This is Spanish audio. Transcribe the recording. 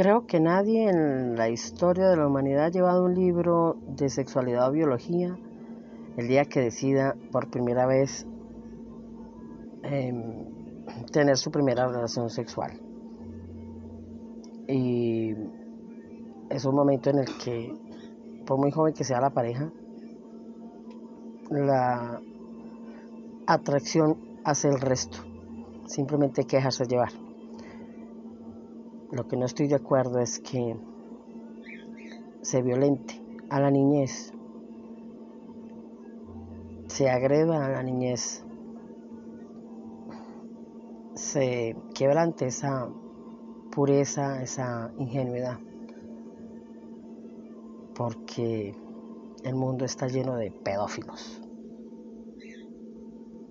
Creo que nadie en la historia de la humanidad ha llevado un libro de sexualidad o biología el día que decida por primera vez em, tener su primera relación sexual. Y es un momento en el que, por muy joven que sea la pareja, la atracción hace el resto. Simplemente hay que llevar. Lo que no estoy de acuerdo es que se violente a la niñez, se agreda a la niñez, se quebrante esa pureza, esa ingenuidad, porque el mundo está lleno de pedófilos.